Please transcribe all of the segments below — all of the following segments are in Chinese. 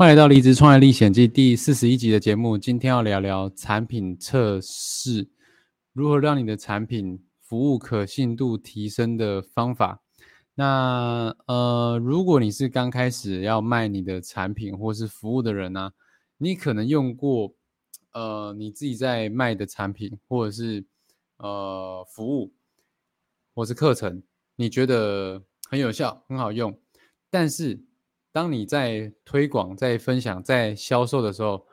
欢迎来到《离职创业历险记》第四十一集的节目。今天要聊聊产品测试，如何让你的产品服务可信度提升的方法。那呃，如果你是刚开始要卖你的产品或是服务的人呢，你可能用过呃你自己在卖的产品或者是呃服务或是课程，你觉得很有效、很好用，但是当你在推广、在分享、在销售的时候，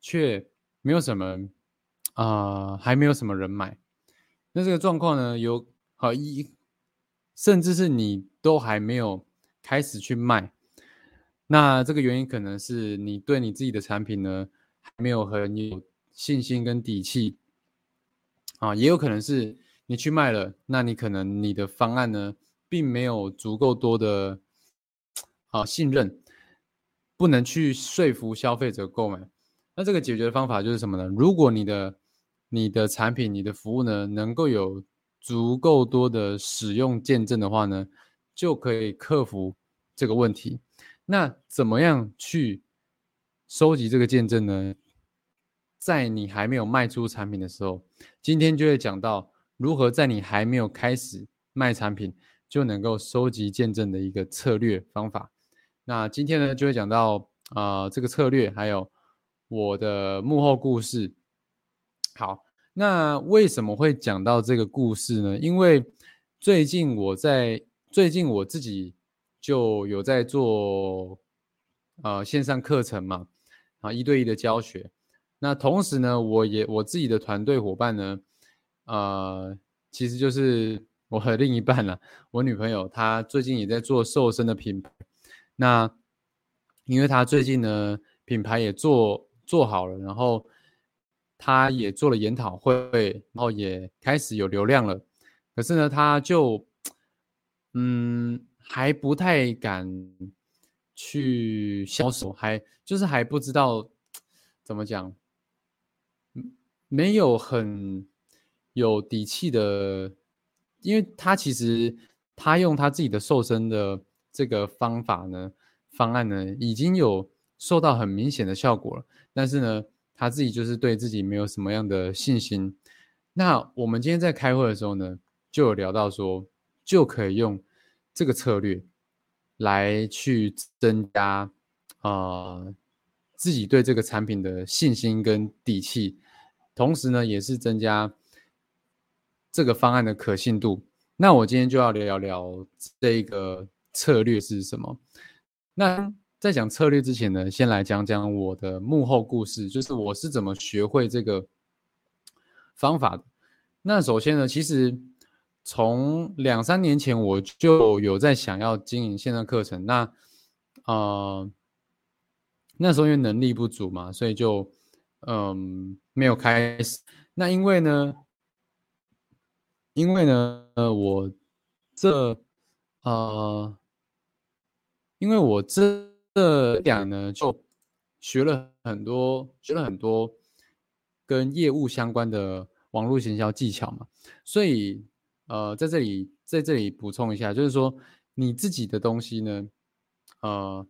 却没有什么啊，还没有什么人买。那这个状况呢，有好一，甚至是你都还没有开始去卖。那这个原因可能是你对你自己的产品呢，还没有很有信心跟底气啊，也有可能是你去卖了，那你可能你的方案呢，并没有足够多的。啊，信任不能去说服消费者购买，那这个解决的方法就是什么呢？如果你的你的产品、你的服务呢，能够有足够多的使用见证的话呢，就可以克服这个问题。那怎么样去收集这个见证呢？在你还没有卖出产品的时候，今天就会讲到如何在你还没有开始卖产品就能够收集见证的一个策略方法。那今天呢，就会讲到啊这个策略，还有我的幕后故事。好，那为什么会讲到这个故事呢？因为最近我在最近我自己就有在做呃线上课程嘛，啊一对一的教学。那同时呢，我也我自己的团队伙伴呢，呃，其实就是我和另一半了，我女朋友她最近也在做瘦身的品牌。那，因为他最近呢，品牌也做做好了，然后他也做了研讨会，然后也开始有流量了。可是呢，他就，嗯，还不太敢去销售，还就是还不知道怎么讲，没有很有底气的，因为他其实他用他自己的瘦身的。这个方法呢，方案呢，已经有受到很明显的效果了。但是呢，他自己就是对自己没有什么样的信心。那我们今天在开会的时候呢，就有聊到说，就可以用这个策略来去增加啊自己对这个产品的信心跟底气，同时呢，也是增加这个方案的可信度。那我今天就要聊聊这一个。策略是什么？那在讲策略之前呢，先来讲讲我的幕后故事，就是我是怎么学会这个方法的。那首先呢，其实从两三年前我就有在想要经营线上课程，那呃那时候因为能力不足嘛，所以就嗯没有开始。那因为呢，因为呢，呃我这呃。因为我这这两呢，就学了很多，学了很多跟业务相关的网络行销技巧嘛，所以呃，在这里在这里补充一下，就是说你自己的东西呢，呃，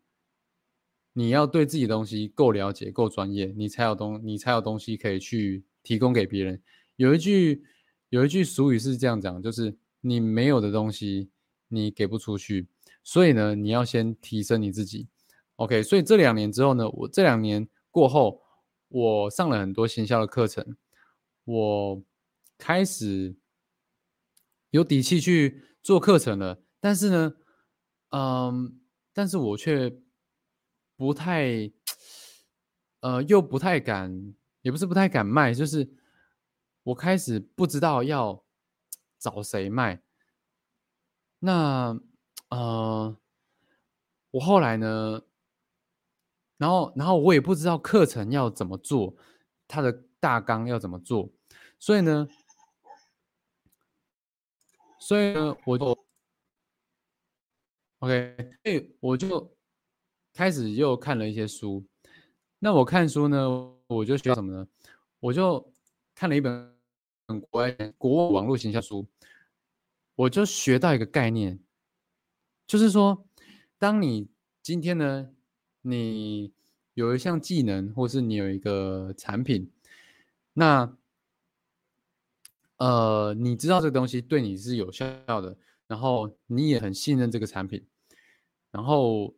你要对自己的东西够了解、够专业，你才有东你才有东西可以去提供给别人。有一句有一句俗语是这样讲，就是你没有的东西，你给不出去。所以呢，你要先提升你自己，OK？所以这两年之后呢，我这两年过后，我上了很多行销的课程，我开始有底气去做课程了。但是呢，嗯，但是我却不太，呃，又不太敢，也不是不太敢卖，就是我开始不知道要找谁卖，那。呃，我后来呢，然后然后我也不知道课程要怎么做，它的大纲要怎么做，所以呢，所以呢，我就 OK，所以我就开始又看了一些书。那我看书呢，我就学到什么呢？我就看了一本国外国外网络形象书，我就学到一个概念，就是说，当你今天呢，你有一项技能，或是你有一个产品，那呃，你知道这个东西对你是有效的，然后你也很信任这个产品，然后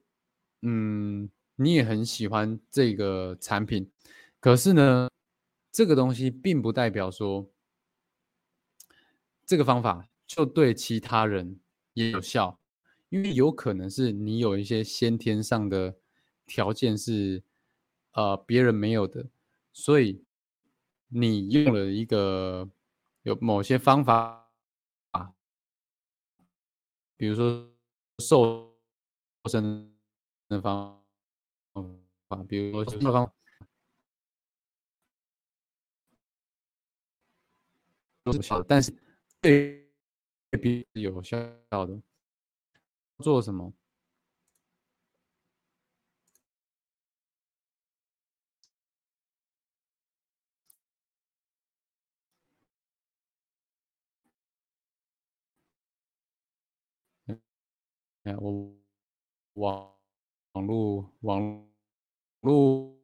嗯，你也很喜欢这个产品，可是呢？这个东西并不代表说这个方法就对其他人也有效，因为有可能是你有一些先天上的条件是呃别人没有的，所以你用了一个有某些方法啊，比如说瘦身的方法，比如说什么方。有效，但是对比有效的做什么？哎，我网网络网络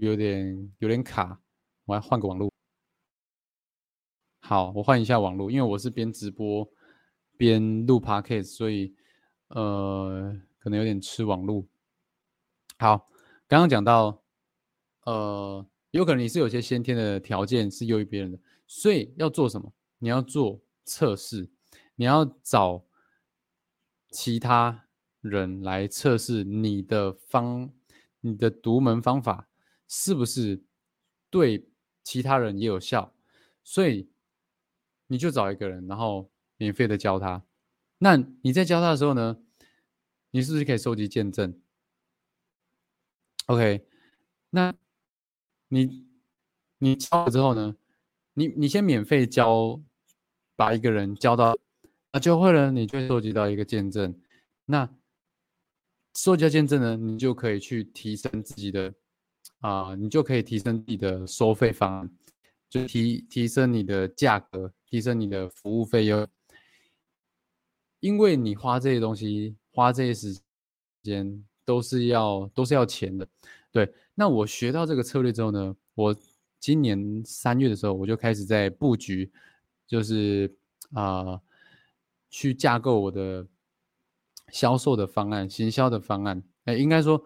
有点有点卡，我要换个网络。好，我换一下网络，因为我是边直播边录 podcast，所以呃可能有点吃网络。好，刚刚讲到，呃，有可能你是有些先天的条件是优于别人的，所以要做什么？你要做测试，你要找其他人来测试你的方，你的独门方法是不是对其他人也有效，所以。你就找一个人，然后免费的教他。那你在教他的时候呢，你是不是可以收集见证？OK，那你你教了之后呢，你你先免费教，把一个人教到啊教会了，你就收集到一个见证。那收集到见证呢，你就可以去提升自己的啊，你就可以提升自己的收费方案。就提提升你的价格，提升你的服务费用，因为你花这些东西，花这些时间都是要都是要钱的。对，那我学到这个策略之后呢，我今年三月的时候，我就开始在布局，就是啊，去架构我的销售的方案、行销的方案。哎，应该说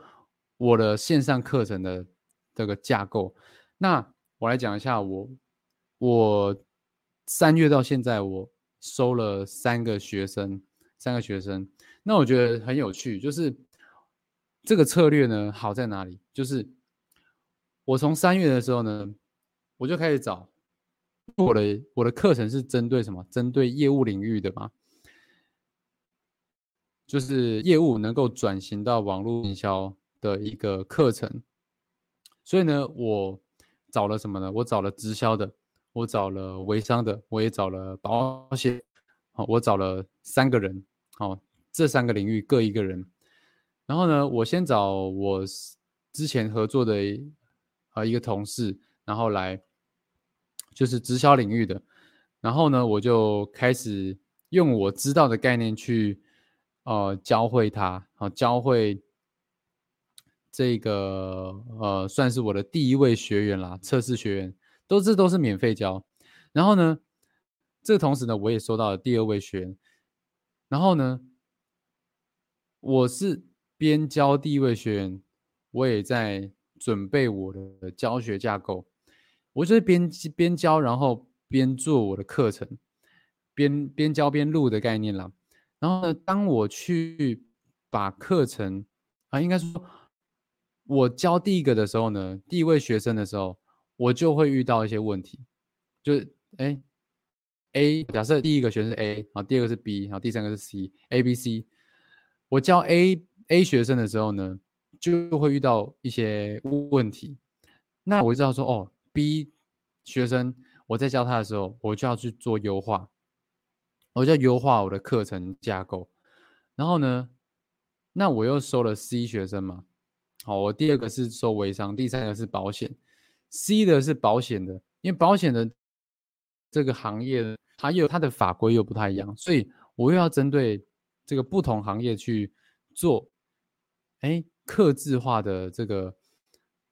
我的线上课程的这个架构，那。我来讲一下，我我三月到现在，我收了三个学生，三个学生。那我觉得很有趣，就是这个策略呢好在哪里？就是我从三月的时候呢，我就开始找我的我的课程是针对什么？针对业务领域的嘛，就是业务能够转型到网络营销的一个课程。所以呢，我。找了什么呢？我找了直销的，我找了微商的，我也找了保险。好，我找了三个人。好，这三个领域各一个人。然后呢，我先找我之前合作的啊一个同事，然后来就是直销领域的。然后呢，我就开始用我知道的概念去呃教会他，好教会。这个呃，算是我的第一位学员啦，测试学员，都是都是免费教。然后呢，这同时呢，我也收到了第二位学员。然后呢，我是边教第一位学员，我也在准备我的教学架构。我就是边边教，然后边做我的课程，边边教边录的概念啦。然后呢，当我去把课程啊，应该说。我教第一个的时候呢，第一位学生的时候，我就会遇到一些问题，就哎，A 假设第一个学生是 A，然后第二个是 B，然后第三个是 C，A、B、C。我教 A A 学生的时候呢就会遇到一些问题。那我知道说，哦，B 学生我在教他的时候，我就要去做优化，我就要优化我的课程架构。然后呢，那我又收了 C 学生嘛，好，我第二个是收微商，第三个是保险。C 的是保险的，因为保险的这个行业它又它的法规又不太一样，所以我又要针对这个不同行业去做，哎，刻字化的这个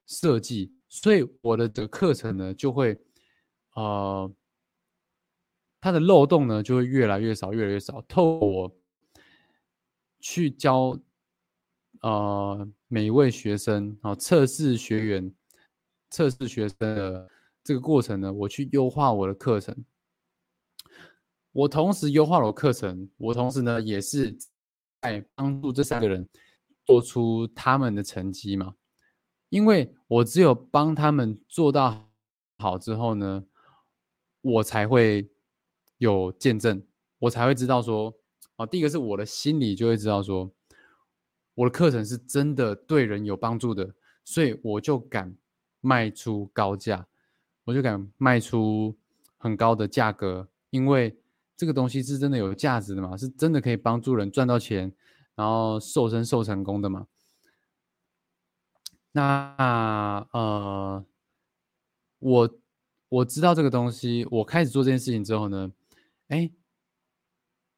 设计，所以我的这个课程呢就会，呃，它的漏洞呢就会越来越少，越来越少。透过我去教，呃，每一位学生啊，测试学员。测试学生的这个过程呢，我去优化我的课程。我同时优化了课程，我同时呢也是在帮助这三个人做出他们的成绩嘛。因为我只有帮他们做到好之后呢，我才会有见证，我才会知道说，啊，第一个是我的心里就会知道说，我的课程是真的对人有帮助的，所以我就敢。卖出高价，我就敢卖出很高的价格，因为这个东西是真的有价值的嘛，是真的可以帮助人赚到钱，然后瘦身瘦成功的嘛。那呃，我我知道这个东西，我开始做这件事情之后呢，哎，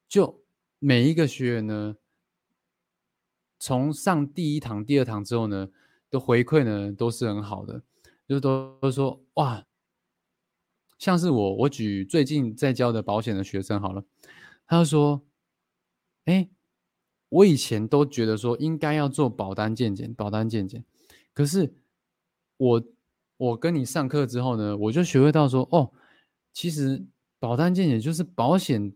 就每一个学员呢，从上第一堂、第二堂之后呢，的回馈呢都是很好的。就都都说哇，像是我，我举最近在教的保险的学生好了，他就说，哎，我以前都觉得说应该要做保单鉴检，保单鉴检，可是我我跟你上课之后呢，我就学会到说，哦，其实保单健检就是保险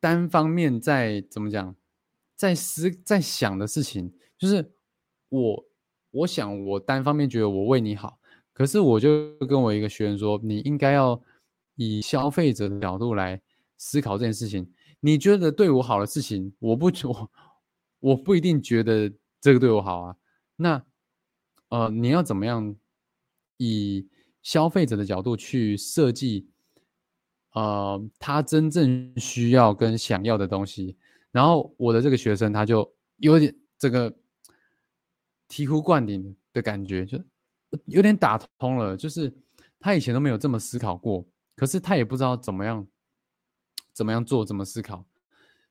单方面在怎么讲，在思在想的事情，就是我。我想，我单方面觉得我为你好，可是我就跟我一个学员说，你应该要以消费者的角度来思考这件事情。你觉得对我好的事情，我不我 我不一定觉得这个对我好啊。那呃，你要怎么样以消费者的角度去设计，呃，他真正需要跟想要的东西？然后我的这个学生他就有点这个。醍醐灌顶的感觉，就有点打通了。就是他以前都没有这么思考过，可是他也不知道怎么样怎么样做，怎么思考。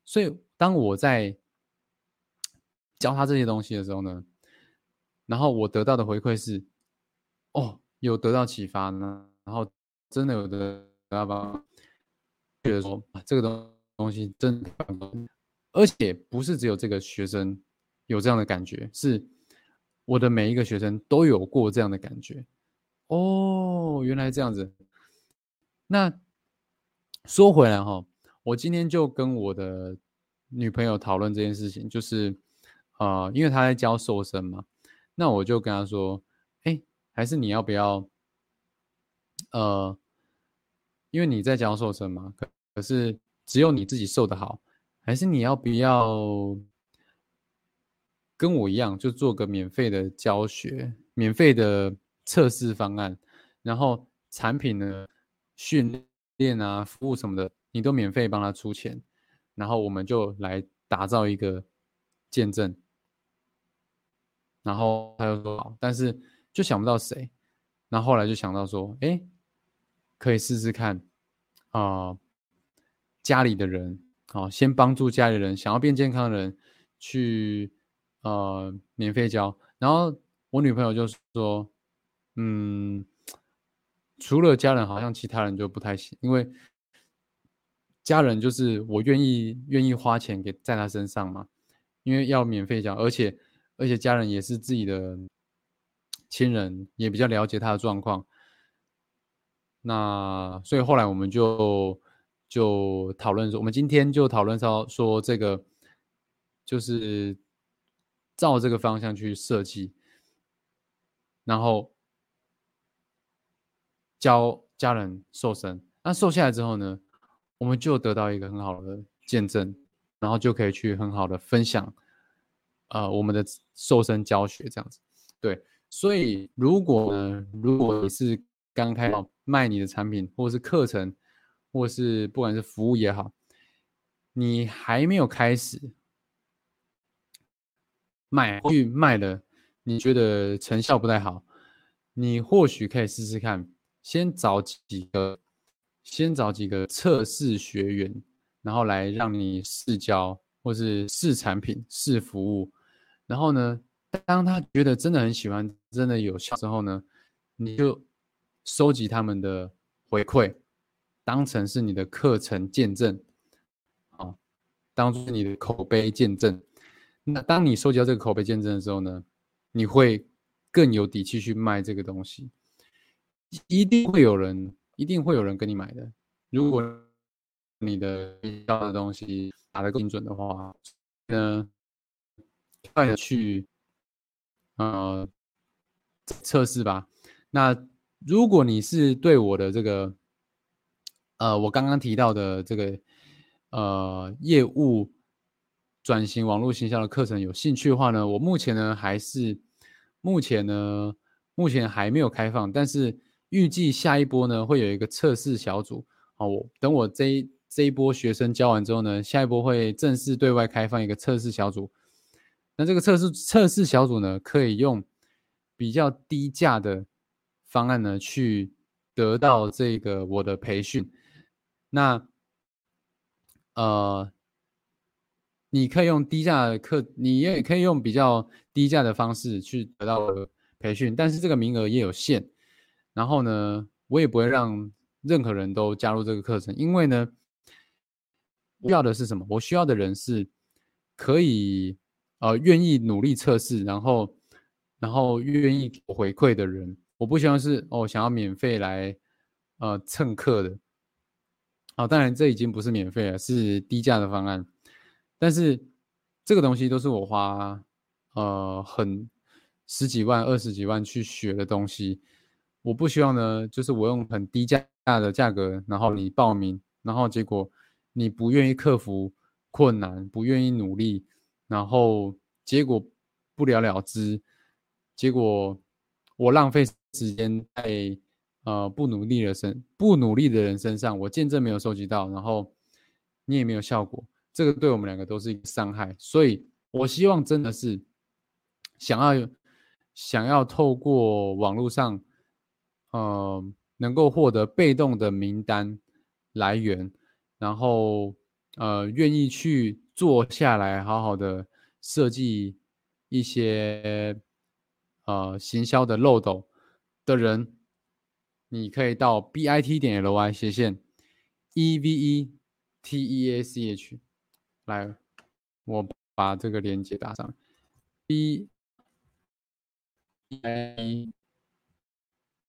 所以当我在教他这些东西的时候呢，然后我得到的回馈是：哦，有得到启发呢。然后真的有得到吧？觉得说这个东东西真，而且不是只有这个学生有这样的感觉，是。我的每一个学生都有过这样的感觉，哦，原来这样子。那说回来哈，我今天就跟我的女朋友讨论这件事情，就是啊，因为她在教瘦身嘛，那我就跟她说，哎，还是你要不要，呃，因为你在教瘦身嘛，可可是只有你自己瘦的好，还是你要不要？跟我一样，就做个免费的教学、免费的测试方案，然后产品呢、训练啊、服务什么的，你都免费帮他出钱，然后我们就来打造一个见证。然后他就说好，但是就想不到谁，然后后来就想到说，哎，可以试试看啊，家里的人，好，先帮助家里人想要变健康的人去。呃，免费教，然后我女朋友就说，嗯，除了家人，好像其他人就不太行，因为家人就是我愿意愿意花钱给在他身上嘛，因为要免费教，而且而且家人也是自己的亲人，也比较了解他的状况，那所以后来我们就就讨论说，我们今天就讨论到说这个就是。照这个方向去设计，然后教家人瘦身。那瘦下来之后呢，我们就得到一个很好的见证，然后就可以去很好的分享，呃我们的瘦身教学这样子。对，所以如果呢，如果你是刚开始卖你的产品，或是课程，或是不管是服务也好，你还没有开始卖，去卖了，你觉得成效不太好，你或许可以试试看，先找几个，先找几个测试学员，然后来让你试教，或是试产品、试服务，然后呢？当他觉得真的很喜欢，真的有效之后呢，你就收集他们的回馈，当成是你的课程见证，啊，当做你的口碑见证。那当你收集到这个口碑见证的时候呢，你会更有底气去卖这个东西，一定会有人，一定会有人跟你买的。如果你的要的东西打得更准的话，呢，快的去。呃，测试吧。那如果你是对我的这个，呃，我刚刚提到的这个，呃，业务转型网络行销的课程有兴趣的话呢，我目前呢还是目前呢目前还没有开放，但是预计下一波呢会有一个测试小组。好，我等我这一这一波学生教完之后呢，下一波会正式对外开放一个测试小组。那这个测试测试小组呢，可以用比较低价的方案呢，去得到这个我的培训。那呃，你可以用低价的课，你也可以用比较低价的方式去得到培训，但是这个名额也有限。然后呢，我也不会让任何人都加入这个课程，因为呢，需要的是什么？我需要的人是可以。呃，愿意努力测试，然后，然后愿意回馈的人，我不希望是哦，想要免费来呃蹭课的。好，当然这已经不是免费了，是低价的方案。但是这个东西都是我花呃很十几万、二十几万去学的东西，我不希望呢，就是我用很低价的价格，然后你报名，然后结果你不愿意克服困难，不愿意努力。然后结果不了了之，结果我浪费时间在呃不努力的身不努力的人身上，我见证没有收集到，然后你也没有效果，这个对我们两个都是一个伤害。所以我希望真的是想要想要透过网络上，呃，能够获得被动的名单来源，然后呃愿意去。坐下来，好好的设计一些呃行销的漏斗的人，你可以到 b i t 点 l y 斜线 e v e t e a c h 来，我把这个链接打上 b a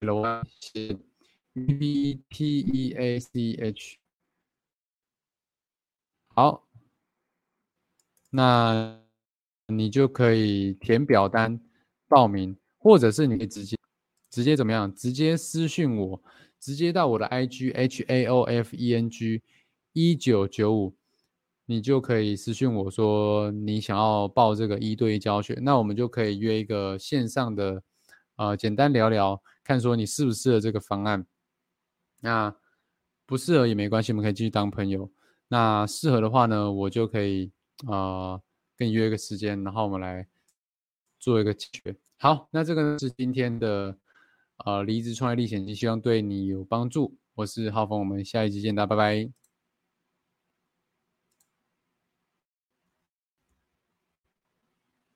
l y 斜 e v t e a c h 好。那你就可以填表单报名，或者是你可以直接直接怎么样？直接私信我，直接到我的 IG H A O F E N G 一九九五，你就可以私信我说你想要报这个一对一教学，那我们就可以约一个线上的，呃，简单聊聊，看说你适不适合这个方案。那不适合也没关系，我们可以继续当朋友。那适合的话呢，我就可以。啊，跟你约一个时间，然后我们来做一个解决。好，那这个呢是今天的呃离职创业历险记，希望对你有帮助。我是浩峰，我们下一集见，大家拜拜。